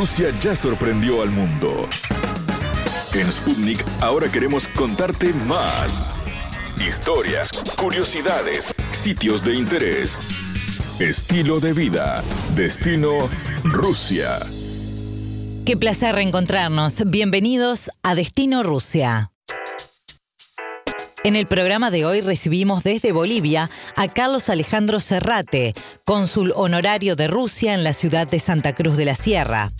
Rusia ya sorprendió al mundo. En Sputnik ahora queremos contarte más. Historias, curiosidades, sitios de interés, estilo de vida, destino Rusia. Qué placer reencontrarnos. Bienvenidos a Destino Rusia. En el programa de hoy recibimos desde Bolivia a Carlos Alejandro Serrate, cónsul honorario de Rusia en la ciudad de Santa Cruz de la Sierra.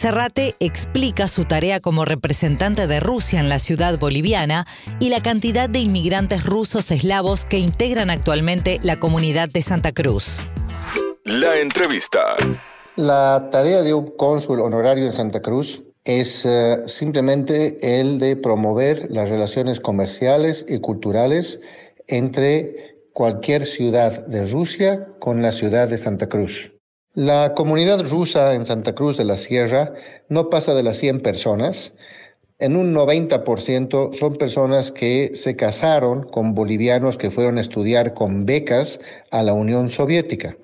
Serrate explica su tarea como representante de Rusia en la ciudad boliviana y la cantidad de inmigrantes rusos eslavos que integran actualmente la comunidad de Santa Cruz. La entrevista. La tarea de un cónsul honorario en Santa Cruz es eh, simplemente el de promover las relaciones comerciales y culturales entre cualquier ciudad de Rusia con la ciudad de Santa Cruz. La comunidad rusa en Santa Cruz de la Sierra no pasa de las 100 personas. En un 90% son personas que se casaron con bolivianos que fueron a estudiar con becas a la Unión Soviética.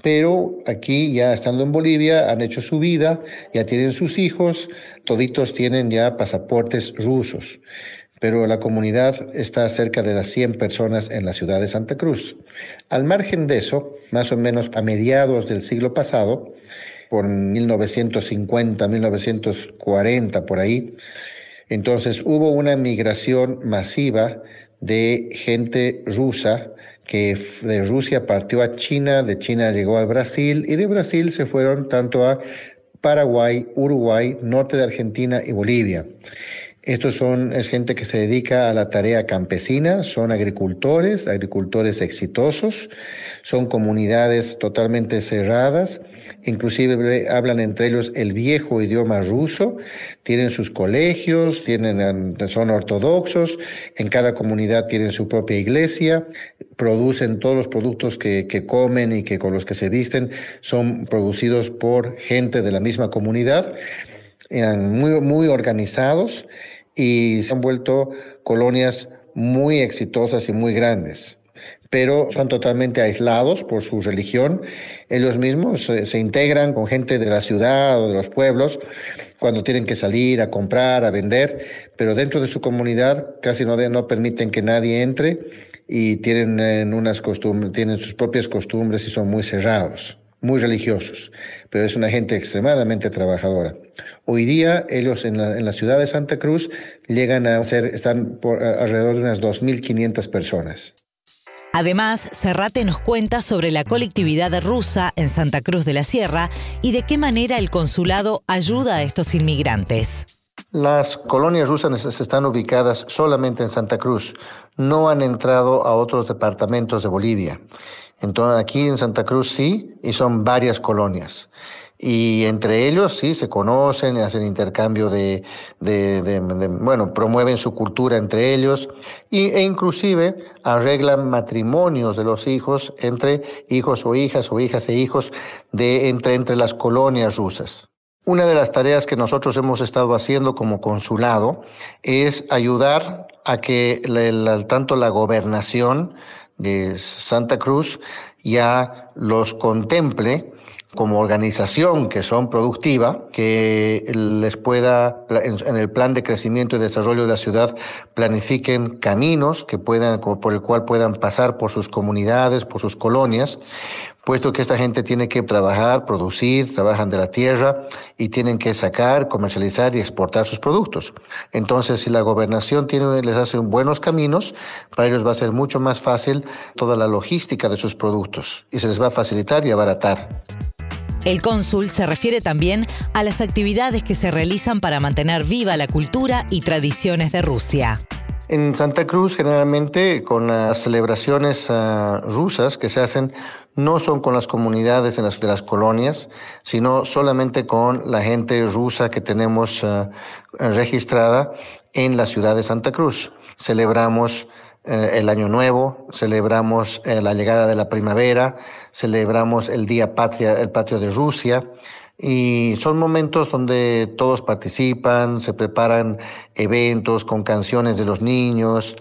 Pero aquí, ya estando en Bolivia, han hecho su vida, ya tienen sus hijos, toditos tienen ya pasaportes rusos. Pero la comunidad está cerca de las 100 personas en la ciudad de Santa Cruz. Al margen de eso, más o menos a mediados del siglo pasado, por 1950, 1940, por ahí, entonces hubo una migración masiva de gente rusa que de Rusia partió a China, de China llegó al Brasil y de Brasil se fueron tanto a Paraguay, Uruguay, norte de Argentina y Bolivia. Estos son, es gente que se dedica a la tarea campesina, son agricultores, agricultores exitosos, son comunidades totalmente cerradas, inclusive hablan entre ellos el viejo idioma ruso, tienen sus colegios, tienen, son ortodoxos, en cada comunidad tienen su propia iglesia, producen todos los productos que, que comen y que con los que se visten, son producidos por gente de la misma comunidad muy, muy organizados y se han vuelto colonias muy exitosas y muy grandes pero son totalmente aislados por su religión. Ellos mismos se, integran con gente de la ciudad o de los pueblos cuando tienen que salir a comprar, a vender, pero dentro de su comunidad casi no, permiten que nadie entre y tienen, eh, unas costumbres, tienen sus propias costumbres y son muy cerrados muy religiosos, pero es una gente extremadamente trabajadora. Hoy día ellos en la, ciudad de Santa Cruz llegan a ser, están por alrededor de unas 2.500 personas. Además, Serrate nos cuenta sobre la colectividad rusa en Santa Cruz de la Sierra y de qué manera el consulado ayuda a estos inmigrantes. Las colonias rusas están ubicadas solamente en Santa Cruz, no han entrado a otros departamentos de Bolivia. Entonces aquí en Santa Cruz sí, y son varias colonias. Y entre ellos sí se conocen, hacen intercambio de, bueno, promueven su cultura entre ellos y, e inclusive arreglan matrimonios de los hijos entre hijos o hijas o hijas e hijos de entre, entre las colonias rusas. Una de las tareas que nosotros hemos estado haciendo como consulado es ayudar a que tanto la gobernación de Santa Cruz ya los contemple como organización que son productiva, que les pueda, en, el plan de crecimiento y desarrollo de la ciudad, planifiquen caminos que puedan, por el cual puedan pasar por sus comunidades, por sus colonias, puesto que esta gente tiene que trabajar, producir, trabajan de la tierra y tienen que sacar, comercializar y exportar sus productos. Entonces, si la gobernación les hace buenos caminos, para ellos va a ser mucho más fácil toda la logística de sus productos y se les va a facilitar y abaratar. El cónsul se refiere también a las actividades que se realizan para mantener viva la cultura y tradiciones de Rusia. En Santa Cruz, generalmente, con las celebraciones ah, rusas que se hacen, no son con las comunidades en las, de las colonias, sino solamente con la gente rusa que tenemos ah, registrada en la ciudad de Santa Cruz. Celebramos eh, el Año Nuevo, celebramos eh, la llegada de la primavera, celebramos el Día Patria, el Patrio de Rusia, y son momentos donde todos participan, se preparan eventos con canciones de los niños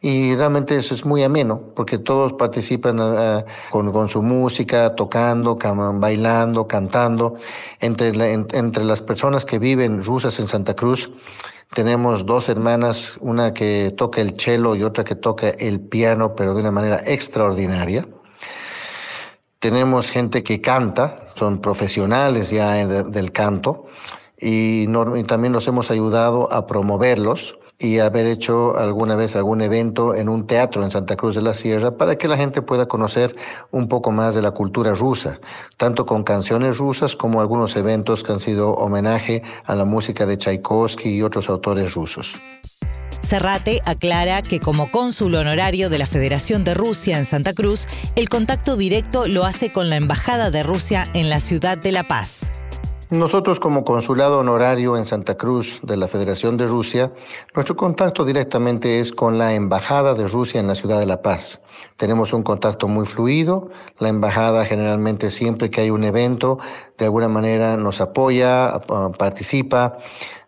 y realmente eso es muy ameno porque todos participan eh, con, su música, tocando, bailando, cantando. Entre, entre las personas que viven rusas en Santa Cruz, tenemos dos hermanas, una que toca el cello y otra que toca el piano, pero de una manera extraordinaria. Tenemos gente que canta, son profesionales ya del canto, y, también los hemos ayudado a promoverlos y haber hecho alguna vez algún evento en un teatro en Santa Cruz de la Sierra para que la gente pueda conocer un poco más de la cultura rusa, tanto con canciones rusas como algunos eventos que han sido homenaje a la música de Tchaikovsky y otros autores rusos. Serrate aclara que como cónsul honorario de la Federación de Rusia en Santa Cruz, el contacto directo lo hace con la Embajada de Rusia en la ciudad de La Paz. Nosotros como consulado honorario en Santa Cruz de la Federación de Rusia, nuestro contacto directamente es con la Embajada de Rusia en la ciudad de La Paz. Tenemos un contacto muy fluido, la embajada generalmente siempre que hay un evento, de alguna manera nos apoya, participa,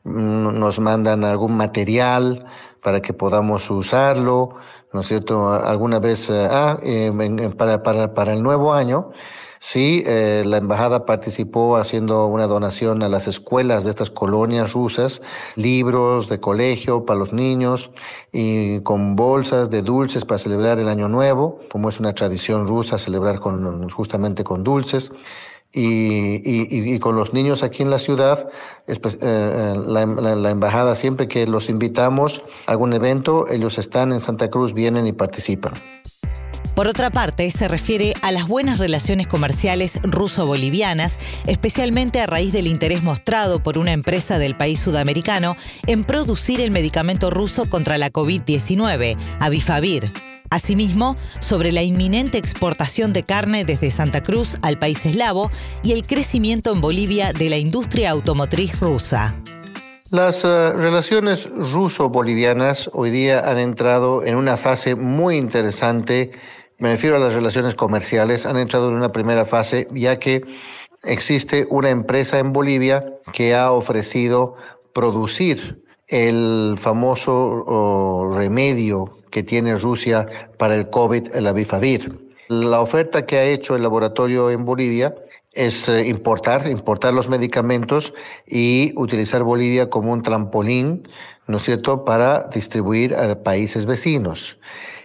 mm, nos mandan algún material para que podamos usarlo, ¿no es cierto? Alguna vez, eh, ah, eh, para, para, para el nuevo año, Sí, eh, la embajada participó haciendo una donación a las escuelas de estas colonias rusas, libros de colegio para los niños y con bolsas de dulces para celebrar el Año Nuevo, como es una tradición rusa celebrar con, justamente con dulces. Y, con los niños aquí en la ciudad, eh, eh, la, la, embajada, siempre que los invitamos a algún evento, ellos están en Santa Cruz, vienen y participan. Por otra parte, se refiere a las buenas relaciones comerciales ruso-bolivianas, especialmente a raíz del interés mostrado por una empresa del país sudamericano en producir el medicamento ruso contra la COVID-19, Avifavir. Asimismo, sobre la inminente exportación de carne desde Santa Cruz al país eslavo y el crecimiento en Bolivia de la industria automotriz rusa. Las eh, relaciones ruso-bolivianas hoy día han entrado en una fase muy interesante me refiero a las relaciones comerciales, han entrado en una primera fase ya que existe una empresa en Bolivia que ha ofrecido producir el famoso remedio que tiene Rusia para el COVID, el Avifavir. La oferta que ha hecho el laboratorio en Bolivia es eh, importar, importar los medicamentos y utilizar Bolivia como un trampolín, ¿no es cierto?, para distribuir a países vecinos.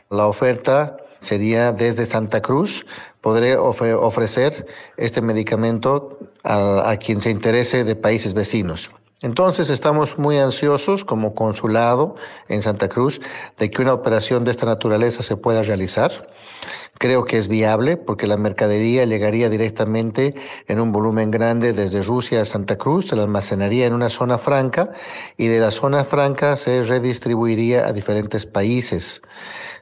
La oferta sería desde Santa Cruz, podré ofrecer este medicamento a, quien se interese de países vecinos. Entonces estamos muy ansiosos como consulado en Santa Cruz de que una operación de esta naturaleza se pueda realizar. Creo que es viable porque la mercadería llegaría directamente en un volumen grande desde Rusia a Santa Cruz, se la almacenaría en una zona franca y de la zona franca se redistribuiría a diferentes países.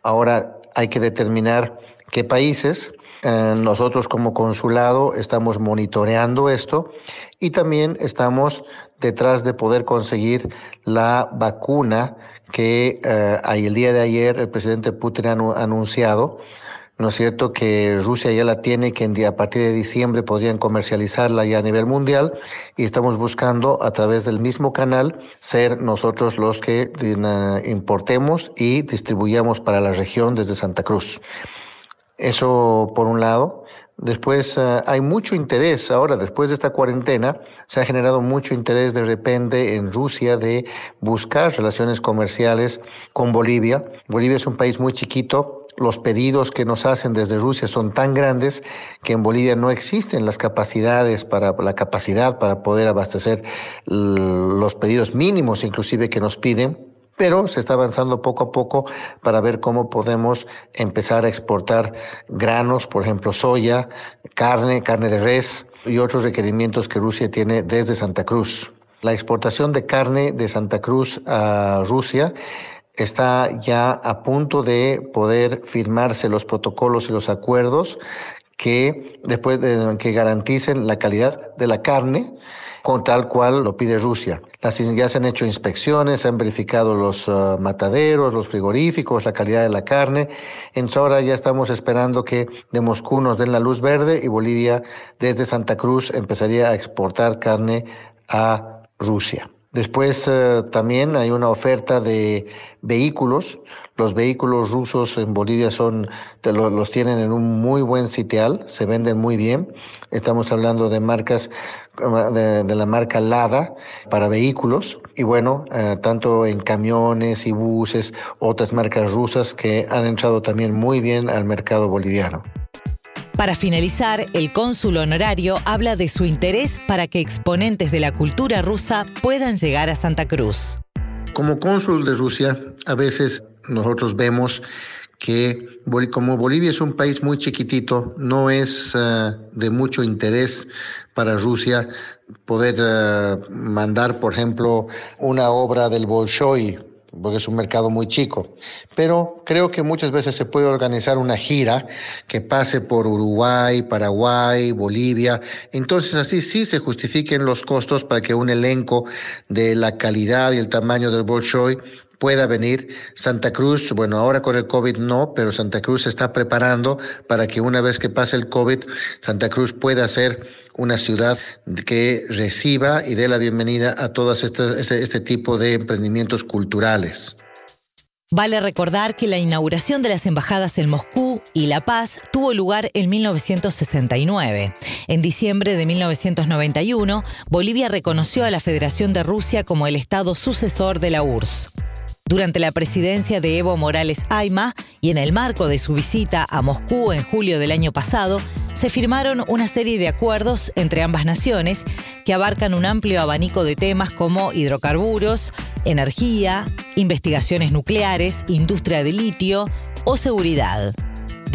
Ahora, hay que determinar qué países. Eh, nosotros como consulado estamos monitoreando esto y también estamos detrás de poder conseguir la vacuna que eh, el día de ayer el presidente Putin ha anunciado ¿no es cierto?, que Rusia ya la tiene, que a partir de diciembre podrían comercializarla ya a nivel mundial y estamos buscando a través del mismo canal ser nosotros los que importemos y distribuyamos para la región desde Santa Cruz. Eso por un lado. Después eh, hay mucho interés ahora, después de esta cuarentena, se ha generado mucho interés de repente en Rusia de buscar relaciones comerciales con Bolivia. Bolivia es un país muy chiquito, los pedidos que nos hacen desde Rusia son tan grandes que en Bolivia no existen las capacidades para la capacidad para poder abastecer los pedidos mínimos inclusive que nos piden pero se está avanzando poco a poco para ver cómo podemos empezar a exportar granos, por ejemplo, soya, carne, carne de res y otros requerimientos que Rusia tiene desde Santa Cruz. La exportación de carne de Santa Cruz a Rusia está ya a punto de poder firmarse los protocolos y los acuerdos que después de que garanticen la calidad de la carne con tal cual lo pide Rusia. Las, ya se han hecho inspecciones, se han verificado los uh, mataderos, los frigoríficos, la calidad de la carne. Entonces ahora ya estamos esperando que de Moscú nos den la luz verde y Bolivia desde Santa Cruz empezaría a exportar carne a Rusia. Después eh, también hay una oferta de vehículos. Los vehículos rusos en Bolivia son los, tienen en un muy buen sitial, se venden muy bien. Estamos hablando de marcas de, de la marca Lada para vehículos y bueno, eh, tanto en camiones y buses, otras marcas rusas que han entrado también muy bien al mercado boliviano. Para finalizar, el cónsul honorario habla de su interés para que exponentes de la cultura rusa puedan llegar a Santa Cruz. Como cónsul de Rusia, a veces nosotros vemos que como Bolivia es un país muy chiquitito, no es uh, de mucho interés para Rusia poder uh, mandar, por ejemplo, una obra del Bolshoi porque es un mercado muy chico. Pero creo que muchas veces se puede organizar una gira que pase por Uruguay, Paraguay, Bolivia. Entonces así sí se justifiquen los costos para que un elenco de la calidad y el tamaño del Bolshoi pueda venir. Santa Cruz, bueno, ahora con el COVID no, pero Santa Cruz se está preparando para que una vez que pase el COVID, Santa Cruz pueda ser una ciudad que reciba y dé la bienvenida a este, este, este tipo de emprendimientos culturales. Vale recordar que la inauguración de las embajadas en Moscú y La Paz tuvo lugar en 1969. En diciembre de 1991, Bolivia reconoció a la Federación de Rusia como el Estado sucesor de la URSS. Durante la presidencia de Evo Morales Ayma y en el marco de su visita a Moscú en julio del año pasado, se firmaron una serie de acuerdos entre ambas naciones que abarcan un amplio abanico de temas como hidrocarburos, energía, investigaciones nucleares, industria de litio o seguridad.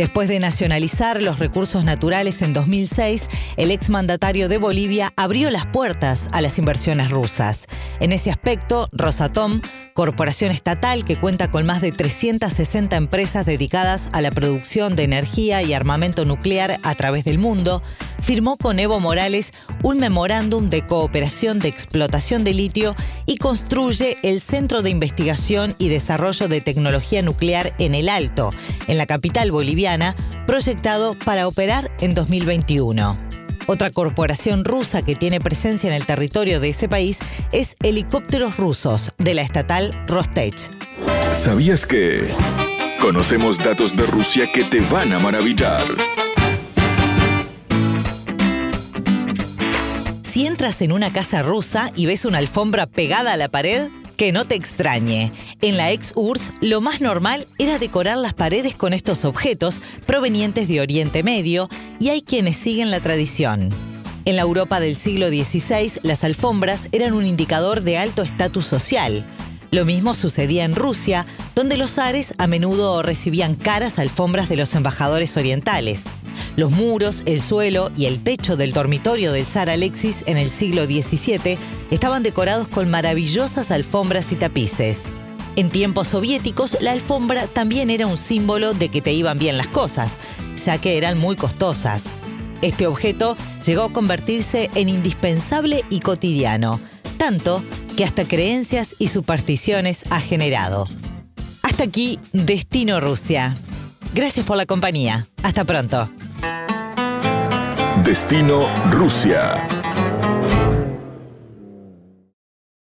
Después de nacionalizar los recursos naturales en 2006, el exmandatario de Bolivia abrió las puertas a las inversiones rusas. En ese aspecto, Rosatom corporación estatal que cuenta con más de 360 empresas dedicadas a la producción de energía y armamento nuclear a través del mundo, firmó con Evo Morales un memorándum de cooperación de explotación de litio y construye el Centro de Investigación y Desarrollo de Tecnología Nuclear en el Alto, en la capital boliviana, proyectado para operar en 2021. Otra corporación rusa que tiene presencia en el territorio de ese país es Helicópteros Rusos, de la estatal Rostech. ¿Sabías que? Conocemos datos de Rusia que te van a maravillar. Si entras en una casa rusa y ves una alfombra pegada a la pared, que no te extrañe. En la ex URSS, lo más normal era decorar las paredes con estos objetos provenientes de Oriente Medio y hay quienes siguen la tradición. En la Europa del siglo XVI, las alfombras eran un indicador de alto estatus social. Lo mismo sucedía en Rusia, donde los zares a menudo recibían caras alfombras de los embajadores orientales. Los muros, el suelo y el techo del dormitorio del zar Alexis en el siglo XVII estaban decorados con maravillosas alfombras y tapices. En tiempos soviéticos, la alfombra también era un símbolo de que te iban bien las cosas, ya que eran muy costosas. Este objeto llegó a convertirse en indispensable y cotidiano, tanto que hasta creencias y supersticiones ha generado. Hasta aquí, Destino Rusia. Gracias por la compañía. Hasta pronto. Destino Rusia.